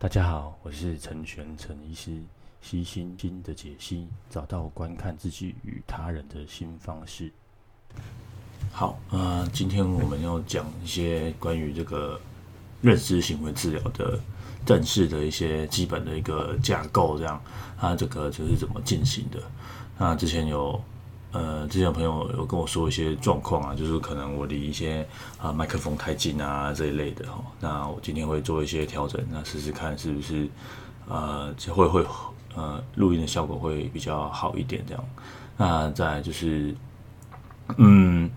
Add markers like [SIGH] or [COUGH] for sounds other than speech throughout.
大家好，我是陈玄陈医师，悉心经的解析，找到观看自己与他人的新方式。好，呃，今天我们要讲一些关于这个认知行为治疗的正式的一些基本的一个架构，这样，它这个就是怎么进行的。那之前有。呃，之前有朋友有跟我说一些状况啊，就是可能我离一些啊麦克风太近啊这一类的哈。那我今天会做一些调整，那试试看是不是呃会会呃录音的效果会比较好一点这样。那再就是，嗯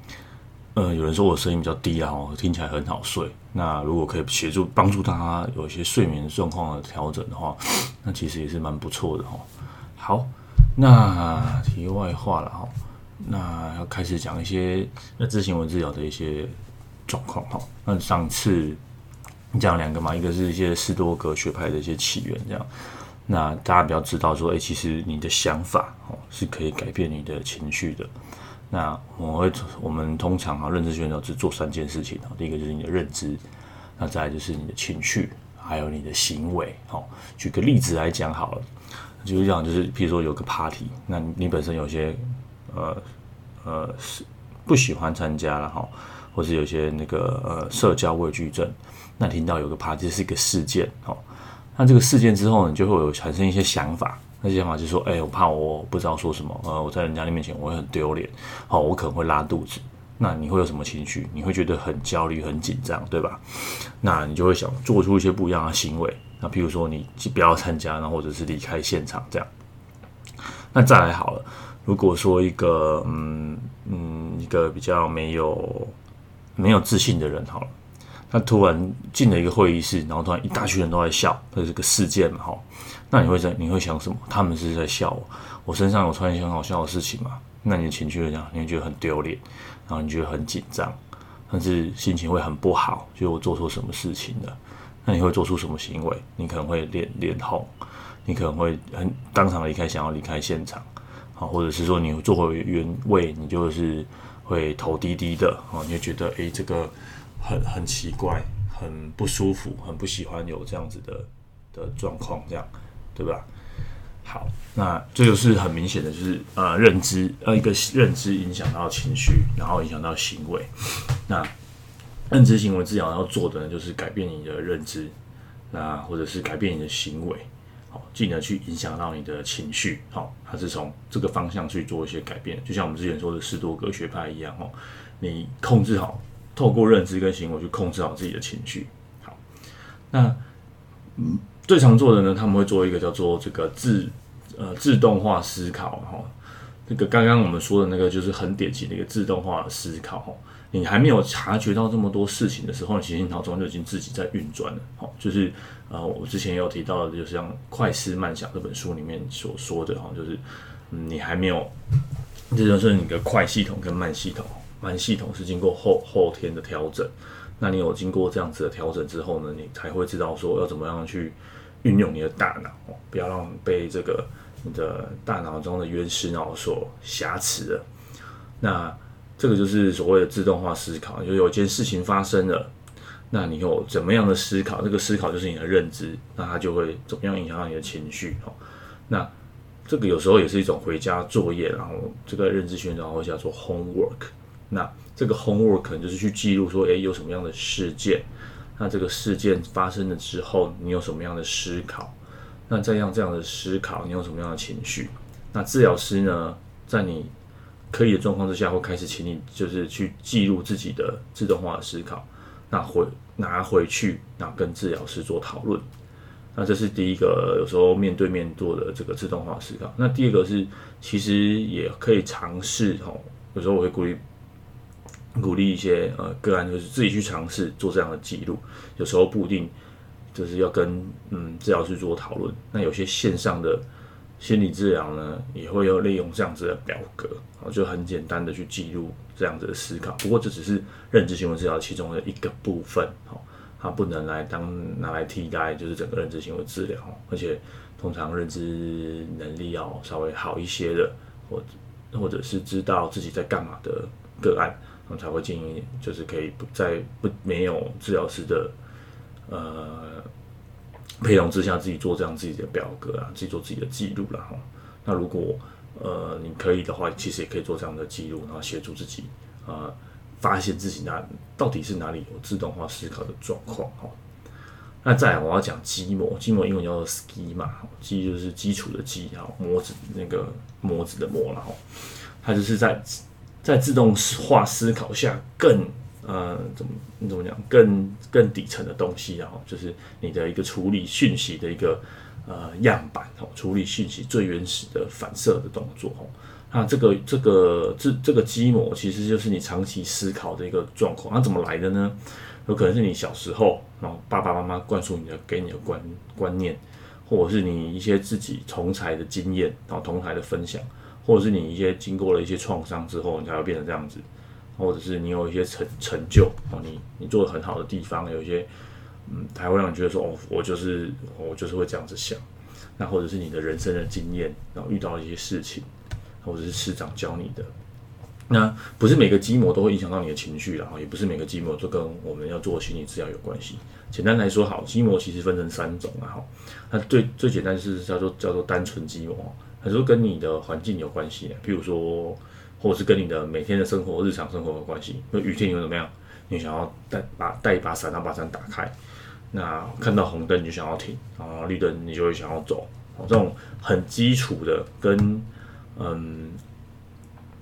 呃，有人说我声音比较低啊，听起来很好睡。那如果可以协助帮助大家有一些睡眠状况的调整的话，那其实也是蛮不错的哈。好。那题外话了哈，那要开始讲一些认知行文治疗的一些状况哈。那上次讲两个嘛，一个是一些斯多格学派的一些起源这样。那大家比较知道说，哎，其实你的想法哦是可以改变你的情绪的。那我会我们通常啊，认知行为治疗只做三件事情啊。第一个就是你的认知，那再来就是你的情绪，还有你的行为。好，举个例子来讲好了。就是讲，就是譬如说有个 party，那你本身有些呃呃是不喜欢参加了哈，或是有些那个呃社交畏惧症，那听到有个 party 是一个事件哈，那这个事件之后呢，就会有产生一些想法，那些想法就是说，哎，我怕我不知道说什么，呃，我在人家的面前我会很丢脸，好，我可能会拉肚子，那你会有什么情绪？你会觉得很焦虑、很紧张，对吧？那你就会想做出一些不一样的行为。那譬如说你不要参加，然后或者是离开现场这样。那再来好了，如果说一个嗯嗯一个比较没有没有自信的人好了，他突然进了一个会议室，然后突然一大群人都在笑，这是个事件嘛哈。那你会在你会想什么？他们是在笑我，我身上有穿一些很好笑的事情嘛？那你的情绪会这样，你会觉得很丢脸，然后你觉得很紧张，甚至心情会很不好，觉得我做错什么事情了。那你会做出什么行为？你可能会脸脸红，你可能会很当场离开，想要离开现场，好，或者是说你坐回原位，你就是会头低低的，哦，你会觉得诶，这个很很奇怪，很不舒服，很不喜欢有这样子的的状况，这样对吧？好，那这就是很明显的，就是呃认知呃一个认知影响到情绪，然后影响到行为，那。认知行为治疗要做的呢，就是改变你的认知，那或者是改变你的行为，好，进而去影响到你的情绪，好，它是从这个方向去做一些改变，就像我们之前说的十多个学派一样，哦，你控制好，透过认知跟行为去控制好自己的情绪，好，那嗯，最常做的呢，他们会做一个叫做这个自呃自动化思考，哈，这个刚刚我们说的那个就是很典型的一个自动化的思考，你还没有察觉到这么多事情的时候，你其实你脑中就已经自己在运转了。好，就是呃，我之前有提到的，就是像《快思慢想》这本书里面所说的哈，就是嗯，你还没有，这就是你的快系统跟慢系统。慢系统是经过后后天的调整，那你有经过这样子的调整之后呢，你才会知道说要怎么样去运用你的大脑，不要让被这个你的大脑中的原始脑所挟持的。那这个就是所谓的自动化思考，就有件事情发生了，那你有怎么样的思考？这个思考就是你的认知，那它就会怎么样影响到你的情绪？哦，那这个有时候也是一种回家作业，然后这个认知学然后叫做 homework。那这个 homework 可能就是去记录说，诶，有什么样的事件？那这个事件发生了之后，你有什么样的思考？那这样这样的思考，你有什么样的情绪？那治疗师呢，在你可以的状况之下，会开始请你就是去记录自己的自动化的思考，那回拿回去，那跟治疗师做讨论。那这是第一个，有时候面对面做的这个自动化思考。那第二个是，其实也可以尝试哦。有时候我会鼓励鼓励一些呃个案，就是自己去尝试做这样的记录。有时候不一定就是要跟嗯治疗师做讨论。那有些线上的。心理治疗呢，也会有利用这样子的表格，就很简单的去记录这样子的思考。不过这只是认知行为治疗其中的一个部分，哦它不能来当拿来替代，就是整个认知行为治疗。而且通常认知能力要稍微好一些的，或或者是知道自己在干嘛的个案，我们才会建议，就是可以不在不没有治疗师的呃配合之下自己做这样自己的表格啊，自己做自己的记录了哈。那如果呃你可以的话，其实也可以做这样的记录，然后协助自己呃发现自己哪到底是哪里有自动化思考的状况哈。那再来我要讲基模，基模英文叫做 schema，基就是基础的基哈，模子那个模子的模了哈。它就是在在自动化思考下更呃怎么你怎么讲更更底层的东西啊，就是你的一个处理讯息的一个呃样板哦，处理讯息最原始的反射的动作哦。那这个这个这这个基模其实就是你长期思考的一个状况。那怎么来的呢？有可能是你小时候，然后爸爸妈妈灌输你的给你的观观念，或者是你一些自己同才的经验，然后同台的分享，或者是你一些经过了一些创伤之后，你才会变成这样子，或者是你有一些成成就，哦，你你做的很好的地方，有一些嗯，才会让你觉得说，哦，我就是我就是会这样子想，那或者是你的人生的经验，然后遇到一些事情，或者是师长教你的。那不是每个基模都会影响到你的情绪，然后也不是每个基模都跟我们要做心理治疗有关系。简单来说，好，基模其实分成三种啊，哈。那最最简单是叫做叫做单纯基模，很多跟你的环境有关系，譬如说，或者是跟你的每天的生活、日常生活有关系。那雨天你会怎么样？你想要带把带一把伞，然后把伞打开。那看到红灯你就想要停，然后绿灯你就会想要走。这种很基础的跟嗯。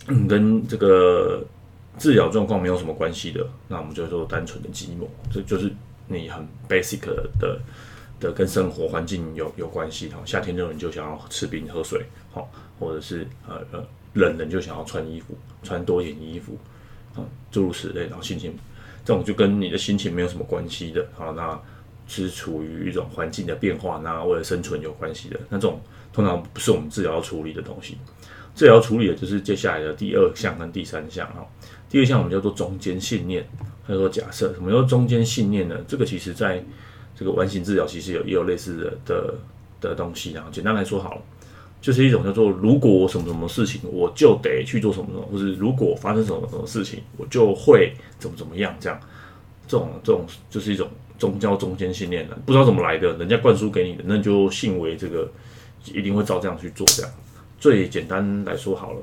嗯，跟这个治疗状况没有什么关系的，那我们就说单纯的寂寞，这就是你很 basic 的的，跟生活环境有有关系。哈，夏天热你就想要吃冰喝水，好，或者是呃呃冷人就想要穿衣服，穿多一点衣服，啊，诸如此类。然后心情这种就跟你的心情没有什么关系的，好，那是处于一种环境的变化，那为了生存有关系的，那种通常不是我们治疗要处理的东西。治疗处理的就是接下来的第二项跟第三项哈。第二项我们叫做中间信念，叫做假设。什么叫中间信念呢？这个其实在这个完形治疗其实有也有类似的的的东西然后。简单来说好了，就是一种叫做如果我什么什么事情，我就得去做什么什么，或是如果发生什么什么事情，我就会怎么怎么样这样。这种这种就是一种宗教中间信念了，不知道怎么来的，人家灌输给你的，那就信为这个一定会照这样去做这样。最简单来说好了，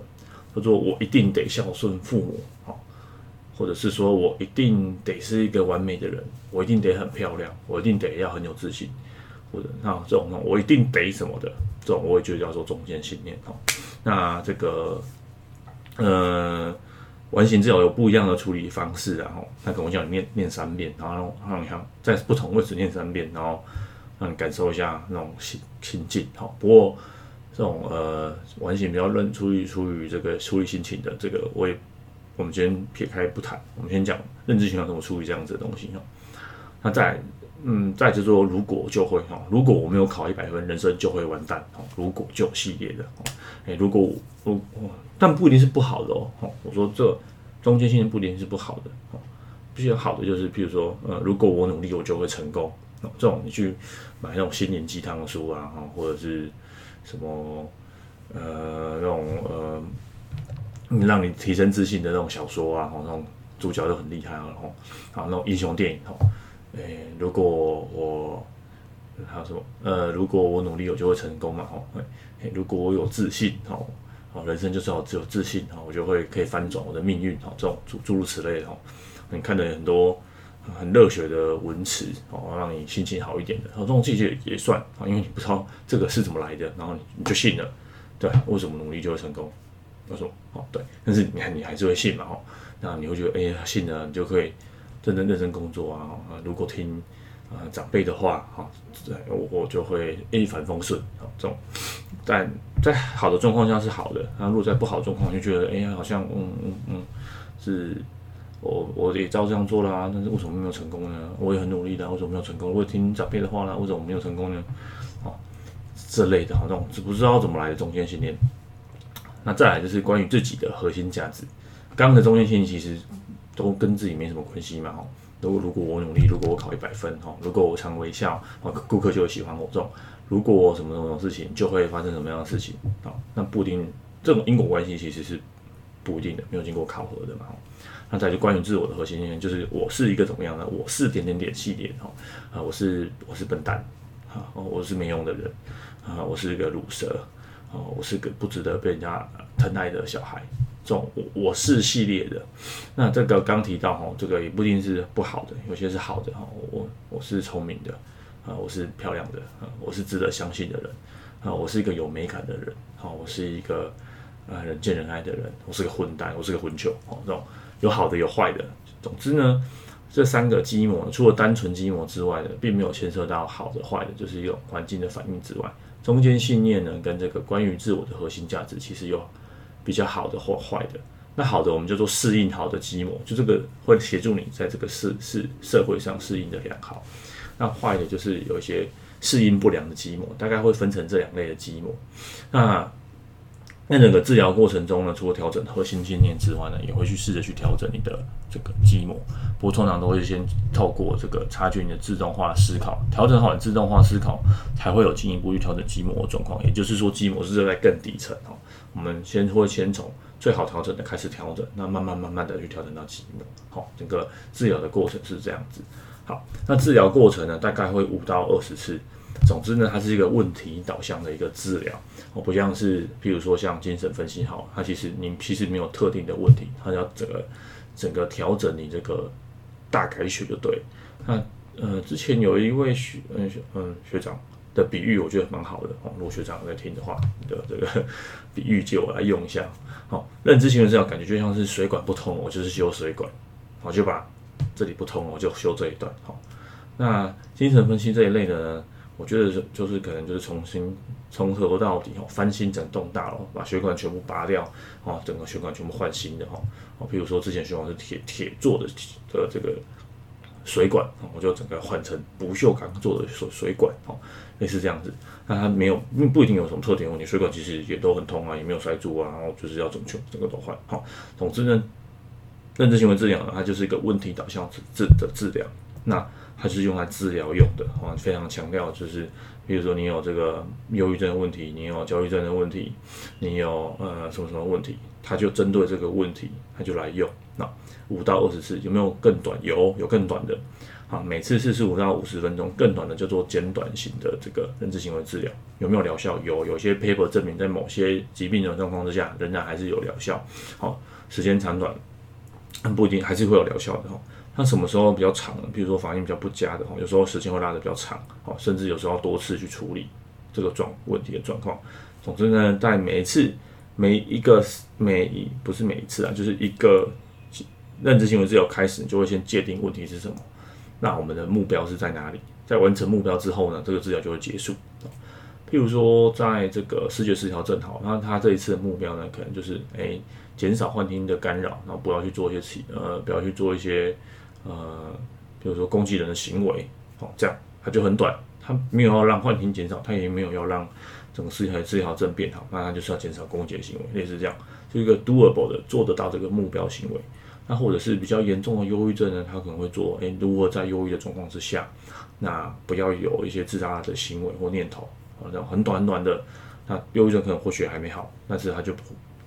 叫做我一定得孝顺父母，好，或者是说我一定得是一个完美的人，我一定得很漂亮，我一定得要很有自信，或者那这种我一定得什么的，这种我也觉得叫做中间信念，哈。那这个，呃，完形治疗有不一样的处理方式，然后他跟我讲你念念三遍，然后让你看在不同位置念三遍，然后让你感受一下那种心心境，哈。不过。这种呃，完形比较认出于出于这个处理心情的这个，我也我们先撇开不谈，我们先讲认知行为怎么处理这样子的东西哈。那再嗯，再就是说如果就会哈，如果我没有考一百分，人生就会完蛋哈。如果就系列的哈，哎，如果我我但不一定是不好的哦。我说这中间信念不一定是不好的哦，比较好的就是譬如说呃，如果我努力，我就会成功。这种你去买那种心灵鸡汤书啊，或者是。什么呃那种呃，让你提升自信的那种小说啊，那种主角都很厉害啊，然后啊那种英雄电影哦，诶，如果我还有什么呃，如果我努力，我就会成功嘛，哦，诶，如果我有自信哦，哦，人生就是要只有自信哦，我就会可以翻转我的命运哦，这种诸诸如此类的哦，你看的很多。很热血的文词哦，让你心情好一点的，这种其实也算啊，因为你不知道这个是怎么来的，然后你就信了，对，为什么努力就会成功？他说？哦，对，但是你看你还是会信嘛，哦，那你会觉得，哎呀，信了你就可以真正认真工作啊，如果听啊长辈的话，哈，我我就会一帆风顺啊，这种，但在好的状况下是好的，那如果在不好的状况，就觉得，哎呀，好像，嗯嗯嗯，是。我我也照这样做了啊，但是为什么没有成功呢？我也很努力的，为什么没有成功？我也听长辈的话了，为什么没有成功呢？哦，这类的哈，这种不知道怎么来的中间信念。那再来就是关于自己的核心价值。刚刚的中间信念其实都跟自己没什么关系嘛。哈，如果如果我努力，如果我考一百分，哈，如果我常微笑，哦，顾客就会喜欢我。这种如果什么什么事情就会发生什么样的事情啊？那不一定，这种因果关系其实是不一定的，没有经过考核的嘛。那再就关于自我的核心，就是我是一个怎么样的？我是点点点系列哈啊，我是我是笨蛋啊，我是没用的人啊，我是一个鲁蛇啊，我是个不值得被人家疼爱的小孩。这种我我是系列的，那这个刚提到哈，这个也不一定是不好的，有些是好的哈。我我是聪明的啊，我是漂亮的啊，我是值得相信的人啊，我是一个有美感的人啊，我是一个啊人见人爱的人，我是个混蛋，我是个混球哦，这种有好的有坏的。总之呢，这三个基模除了单纯基模之外的，并没有牵涉到好的坏的，就是一种环境的反应之外，中间信念呢跟这个关于自我的核心价值，其实有。比较好的或坏的，那好的我们叫做适应好的基模，就这个会协助你在这个社社社会上适应的良好。那坏的就是有一些适应不良的基模，大概会分成这两类的基模。那那整个治疗过程中呢，除了调整核心信念之外呢，也会去试着去调整你的这个基模。不过通常都会先透过这个察觉你的自动化思考，调整好你自动化思考，才会有进一步去调整基模的状况。也就是说，基模是在更底层哦。我们先会先从最好调整的开始调整，那慢慢慢慢的去调整到基模。好，整个治疗的过程是这样子。好，那治疗过程呢，大概会五到二十次。总之呢，它是一个问题导向的一个治疗，哦，不像是，譬如说像精神分析，好，它其实你其实没有特定的问题，它要整个整个调整你这个大改学就对。那呃，之前有一位学嗯嗯学长的比喻，我觉得蛮好的哦。如果学长在听的话，你的这个 [LAUGHS] 比喻借我来用一下。好，认知行为治疗感觉就像是水管不通，我就是修水管，我就把这里不通，我就修这一段。好，那精神分析这一类的呢？我觉得就是可能就是重新从头到底哦，翻新整栋大楼，把血管全部拔掉哦，整个血管全部换新的哈哦，比如说之前血管是铁铁做的的这个水管，我就整个换成不锈钢做的水水管哦，类似这样子。那它没有不一定有什么特点问题，水管其实也都很通啊，也没有塞住啊，然后就是要整全整个都换好。总之呢，认知行为治疗呢，它就是一个问题导向治的治疗。那它是用来治疗用的，啊，非常强调就是，比如说你有这个忧郁症的问题，你有焦虑症的问题，你有呃什么什么问题，它就针对这个问题，它就来用。那五到二十次有没有更短？有，有更短的，啊，每次四十五到五十分钟，更短的叫做简短型的这个认知行为治疗。有没有疗效？有，有些 paper 证明在某些疾病的状况之下，仍然还是有疗效。好，时间长短，不一定还是会有疗效的哈。那什么时候比较长？比如说反应比较不佳的哈，有时候时间会拉得比较长，哦，甚至有时候多次去处理这个状问题的状况。总之呢，在每一次每一个每一不是每一次啊，就是一个认知行为治疗开始，你就会先界定问题是什么。那我们的目标是在哪里？在完成目标之后呢，这个治疗就会结束。譬如说，在这个视觉失调症好，那他这一次的目标呢，可能就是诶减少幻听的干扰，然后不要去做一些其呃不要去做一些。呃，比如说攻击人的行为，哦，这样它就很短，它没有要让幻听减少，它也没有要让整个思觉失调症变好，那它就是要减少攻击的行为，类似这样，就一个 doable 的做得到这个目标行为。那或者是比较严重的忧郁症呢，他可能会做，诶，如果在忧郁的状况之下，那不要有一些自杀的行为或念头，啊，这样很短很短的，那忧郁症可能或许还没好，但是他就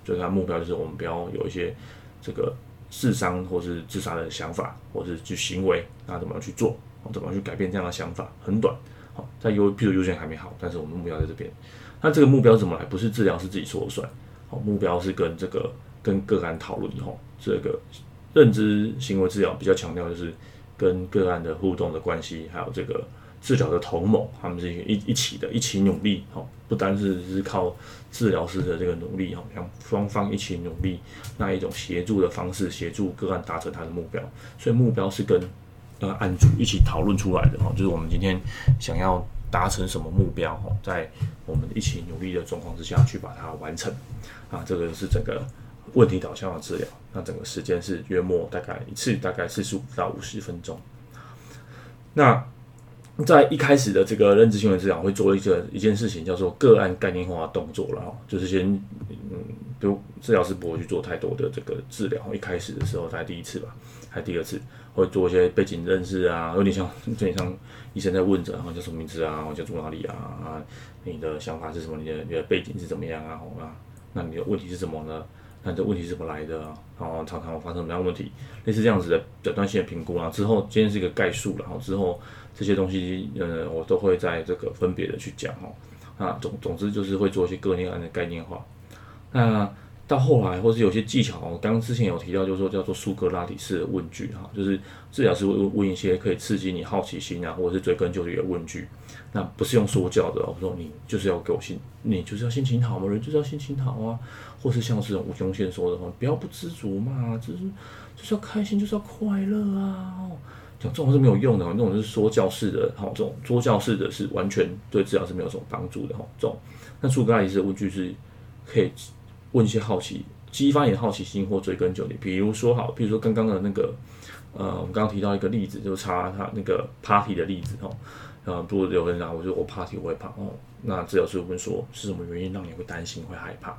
就是他目标就是我们不要有一些这个。自伤或是自杀的想法，或是去行为，那怎么样去做？怎么样去改变这样的想法？很短，好，在忧，譬如忧郁症还没好，但是我们目标在这边。那这个目标怎么来？不是治疗是自己说了算，好，目标是跟这个跟个案讨论以后，这个认知行为治疗比较强调就是跟个案的互动的关系，还有这个。治疗的同盟，他们是一一起的，一起努力，哈，不单是是靠治疗师的这个努力，哈，让双方一起努力，那一种协助的方式，协助个案达成他的目标，所以目标是跟呃案主一起讨论出来的，哈，就是我们今天想要达成什么目标，哈，在我们一起努力的状况之下去把它完成，啊，这个是整个问题导向的治疗，那整个时间是约莫大概一次大概四十五到五十分钟，那。在一开始的这个认知行为治疗会做一个一件事情，叫做个案概念化动作了哈，就是先嗯，比如治疗师不会去做太多的这个治疗，一开始的时候，大概第一次吧，还第二次会做一些背景认识啊，有点像有点像医生在问诊，然后叫什么名字啊，我叫住哪里啊啊，你的想法是什么？你的你的背景是怎么样啊？啊，那你的问题是什么呢？那这问题怎么来的？然后常常发生什么样问题？类似这样子的诊断性的评估啊，之后今天是一个概述，然后之后这些东西，呃，我都会在这个分别的去讲哦。那，总总之就是会做一些个例案的概念化。那到后来，或是有些技巧，我刚刚之前有提到，就是说叫做苏格拉底式的问句哈，就是治疗师会问一些可以刺激你好奇心啊，或者是追根究底的问句。那不是用说教的，我说你就是要给我心，你就是要心情好嘛，人就是要心情好啊，或是像这种吴宗宪说的话，不要不知足嘛，就是就是要开心，就是要快乐啊。讲这种是没有用的，那种是说教式的，哈，这种说教式的是完全对治疗是没有什么帮助的，哈，这种。那苏格拉底式的问句是可以。问一些好奇，激发你的好奇心或追根究底。比如说，好，比如说刚刚的那个，呃，我们刚刚提到一个例子，就是查他那个 party 的例子哦。呃，不有人拿，我说我 party 我会怕哦。那治疗师会问说，是什么原因让你会担心会害怕？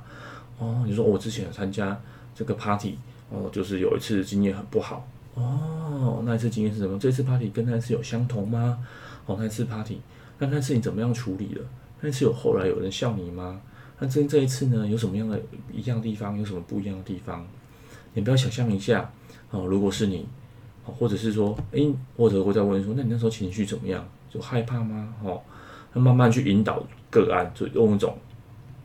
哦，你说我之前参加这个 party，哦，就是有一次经验很不好。哦，那一次经验是什么？这次 party 跟那次有相同吗？哦，那次 party，那那次你怎么样处理的？那次有后来有人笑你吗？那这这一次呢，有什么样的一样的地方？有什么不一样的地方？你不要想象一下哦，如果是你，哦或者是说，诶、或者会再问说，那你那时候情绪怎么样？就害怕吗？哦，那慢慢去引导个案，就用一种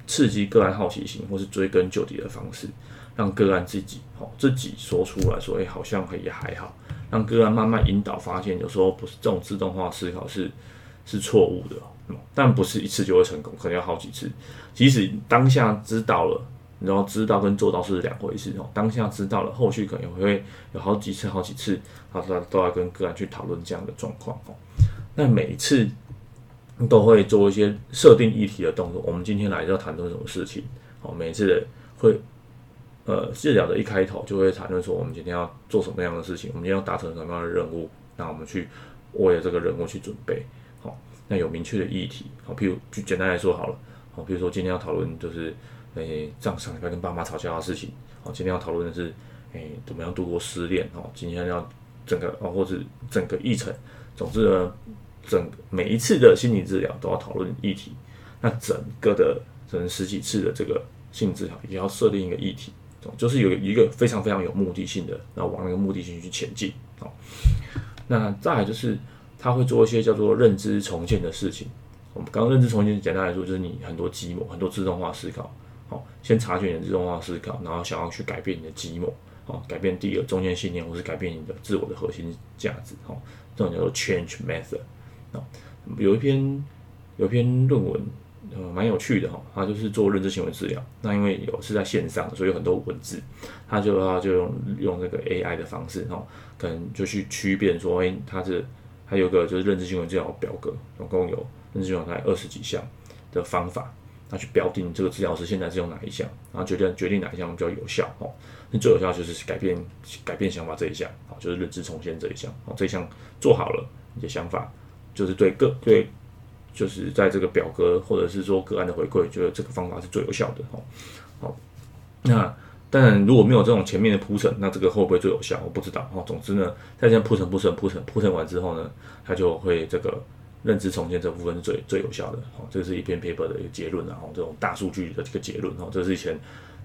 刺激个案好奇心，或是追根究底的方式，让个案自己，哦，自己说出来说，诶、好像也还好。让个案慢慢引导，发现有时候不是这种自动化思考是是错误的。但不是一次就会成功，可能要好几次。即使当下知道了，然后知道跟做到是两回事哦。当下知道了，后续可能会有好几次、好几次，他都都要跟个案去讨论这样的状况哦。那每一次都会做一些设定议题的动作。我们今天来要谈论什么事情？哦，每次的会呃治疗的一开头就会谈论说，我们今天要做什么样的事情？我们今天要达成什么样的任务？那我们去为了这个任务去准备。那有明确的议题，好，譬如就简单来说好了，好，比如说今天要讨论就是，诶，上上礼拜跟爸妈吵架的事情，好，今天要讨论的是，诶，怎么样度过失恋，哦，今天要整个，哦，或者整个议程，总之呢，整每一次的心理治疗都要讨论议题，那整个的整十几次的这个心理治疗也要设定一个议题，就是有一个非常非常有目的性的，然后往那个目的性去前进，好，那再来就是。他会做一些叫做认知重建的事情。我们刚认知重建，简单来说就是你很多基模，很多自动化思考。好，先察觉你的自动化思考，然后想要去改变你的基模，好，改变第一个中间信念，或是改变你的自我的核心价值。好，这种叫做 change method。有一篇有一篇论文，呃，蛮有趣的哈。它就是做认知行为治疗。那因为有是在线上，所以有很多文字，他就他就用用那个 AI 的方式，哈，可能就去区别说，哎，它是。还有个就是认知行为治疗表格，总共有认知行为大概二十几项的方法，那去标定这个治疗师现在是用哪一项，然后决定决定哪一项比较有效哦。那最有效就是改变改变想法这一项，好，就是认知重建这一项，好，这一项做好了，你的想法就是对个对，就是在这个表格或者是说个案的回馈，觉得这个方法是最有效的，好，好，那。但如果没有这种前面的铺陈，那这个会不会最有效？我不知道。哦，总之呢，在这铺陈、铺陈、铺陈、铺陈完之后呢，它就会这个认知重建这部分是最最有效的。哦，这是一篇 paper 的一个结论，然后这种大数据的这个结论，哦，这是以前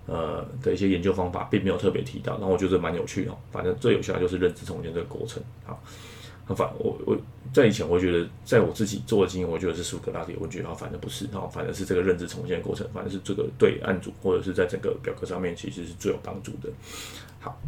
呃的一些研究方法，并没有特别提到。然后我觉得蛮有趣哦，反正最有效就是认知重建这个过程。好。反我我在以前，我觉得在我自己做的经验，我觉得是苏格拉底问句，然后反正不是，然后反正是这个认知重建过程，反正是这个对案组或者是在整个表格上面，其实是最有帮助的。好，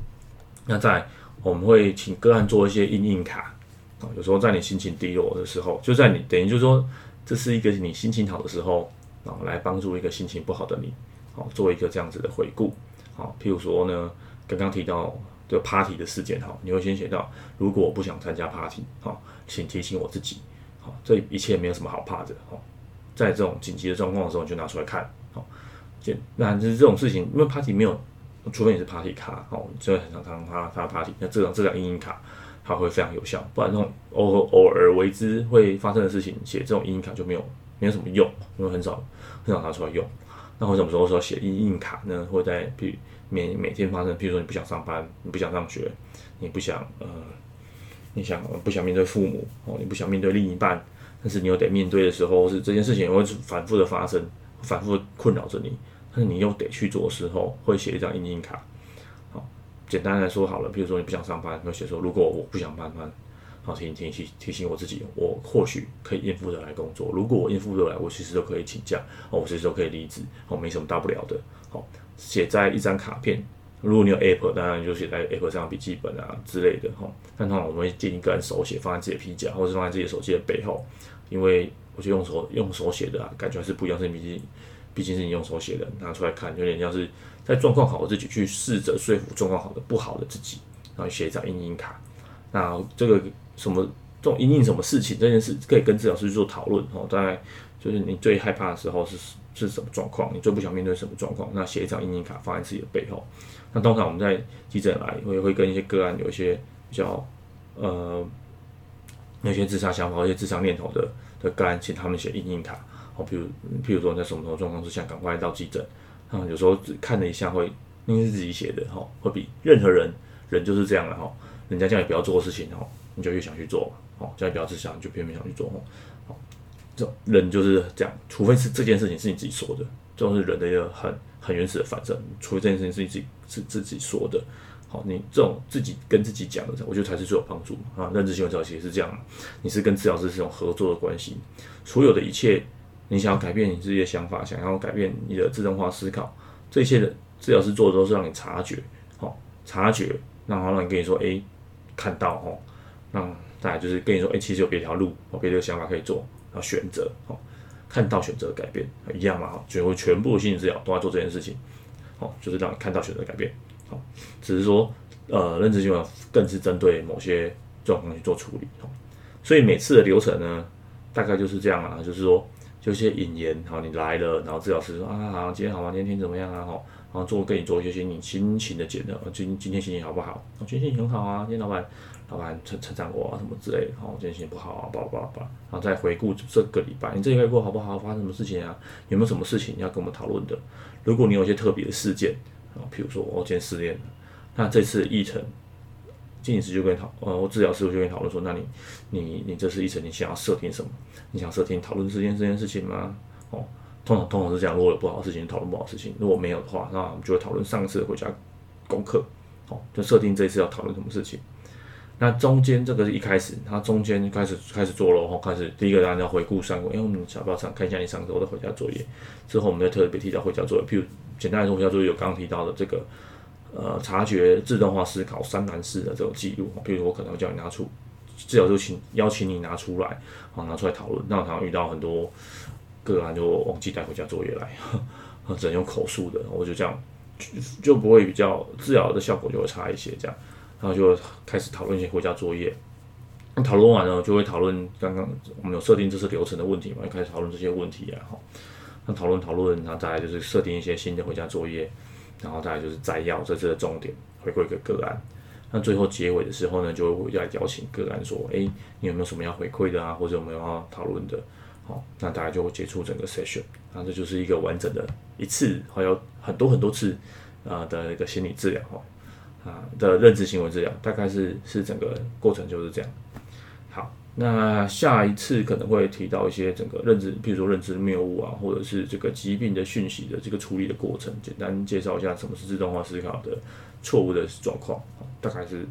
那在我们会请个案做一些因应卡啊，有时候在你心情低落的时候，就在你等于就是说，这是一个你心情好的时候啊，来帮助一个心情不好的你，好做一个这样子的回顾。好，譬如说呢，刚刚提到。这个 party 的事件哈，你会先写到，如果我不想参加 party 哈，请提醒我自己，好，这一切没有什么好怕的哈，在这种紧急的状况的时候，你就拿出来看，好，就那就是这种事情，因为 party 没有，除非你是 party 卡，哦，就会很常常发发 party，那这张这张因应卡它会非常有效，不然这种偶偶尔为之会发生的事情，写这种因应卡就没有没有什么用，因为很少很少拿出来用，那我什么时候说写因应卡呢？会在比如。每每天发生，譬如说你不想上班，你不想上学，你不想呃，你想不想面对父母哦，你不想面对另一半，但是你又得面对的时候，是这件事情会反复的发生，反复困扰着你，但是你又得去做的时候，会写一张因应卡。好，简单来说好了，比如说你不想上班，会写说如果我不想上班，好提醒提醒我自己，我或许可以应付得来工作。如果我应付得来，我随时都可以请假，哦，我随时都可以离职，哦，没什么大不了的。好，写在一张卡片。如果你有 App，当然就写在 App 上笔记本啊之类的哈。但通常我们会建议个人手写，放在自己的皮夹，或者是放在自己的手机的背后，因为我觉得用手用手写的啊，感觉还是不一样。是毕竟毕竟是你用手写的，拿出来看，有点像是在状况好的自己去试着说服状况好的不好的自己，然后写一张因应卡。那这个什么这种因应什么事情这件事，可以跟治疗师去做讨论哦。大概就是你最害怕的时候是是什么状况，你最不想面对什么状况，那写一张因应卡放在自己的背后。那通常我们在急诊来会会跟一些个案有一些比较呃，有些自杀想法、一些自杀念头的的个案，请他们写应应卡。好，比如譬如说在什么什么状况之下赶快到急诊，啊，有时候只看了一下会，因为是自己写的哈，会比任何人人就是这样的哈，人家叫你不要做的事情哈，你就越想去做，好，叫你不要自杀，你就偏偏想去做，哦，这人就是这样，除非是这件事情是你自己说的，这种是人的一个很。很原始的反射，除非这件事情是你自己是自己说的，好，你这种自己跟自己讲的，我觉得才是最有帮助啊。认知行为治疗其实是这样，你是跟治疗师是这种合作的关系，所有的一切，你想要改变你自己的想法，想要改变你的自动化思考，这些的治疗师做的都是让你察觉，好，察觉，然后让你跟你说，哎，看到哦，那再来就是跟你说，哎，其实有别条路，哦，别的想法可以做，然后选择，好。看到选择改变一样嘛，全部全部心理治疗都在做这件事情，好，就是让你看到选择改变，好，只是说，呃，认知行为更是针对某些状况去做处理，好，所以每次的流程呢，大概就是这样啊，就是说，就一些引言，好，你来了，然后治疗师说啊，好，今天好吗？今天天怎么样啊？好，然后做跟你做一些心理心情的检测，今今天心情好不好？今天心情很好啊，今天老板。老板成成长过啊什么之类的，好，今天心情不好啊，巴拉巴拉巴，然后再回顾这个礼拜，你这礼拜过好不好？发生什么事情啊？有没有什么事情要跟我们讨论的？如果你有一些特别的事件啊，譬如说我今天失恋了，那这次议程，心理师就跟讨，呃，我治疗师就跟讨论说，那你你你这次议程你想要设定什么？你想设定讨论这件这件事情吗？哦，通常通常是这样，如果有不好的事情讨论不好的事情，如果没有的话，那我们就会讨论上次回家功课，好，就设定这一次要讨论什么事情。那中间这个是一开始，他中间开始开始做了，然后开始第一个当然要回顾上过，因为我们小报上看一下你上周的回家作业，之后我们再特别提到回家作业，譬如简单来说，回家作业有刚刚提到的这个呃察觉自动化思考三难式的这种记录，譬如我可能会叫你拿出，治疗就请邀请你拿出来，好拿出来讨论。那我常常遇到很多个案就忘记带回家作业来，[LAUGHS] 只能用口述的，我就这样就就不会比较治疗的效果就会差一些这样。然后就开始讨论一些回家作业，讨论完了就会讨论刚刚我们有设定这次流程的问题嘛，就开始讨论这些问题啊，哈，那讨论讨论，然后再来就是设定一些新的回家作业，然后再来就是摘要这次的重点回馈给个案，那最后结尾的时候呢，就会要邀请个案说，哎，你有没有什么要回馈的啊，或者有没有要讨论的，好，那大家就会结束整个 session，那这就是一个完整的一次，还有很多很多次啊的一个心理治疗，哈。啊的认知行为治疗，大概是是整个过程就是这样。好，那下一次可能会提到一些整个认知，比如说认知谬误啊，或者是这个疾病的讯息的这个处理的过程，简单介绍一下什么是自动化思考的错误的状况。大概是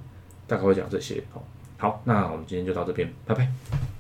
大概会讲这些。好，好，那我们今天就到这边，拜拜。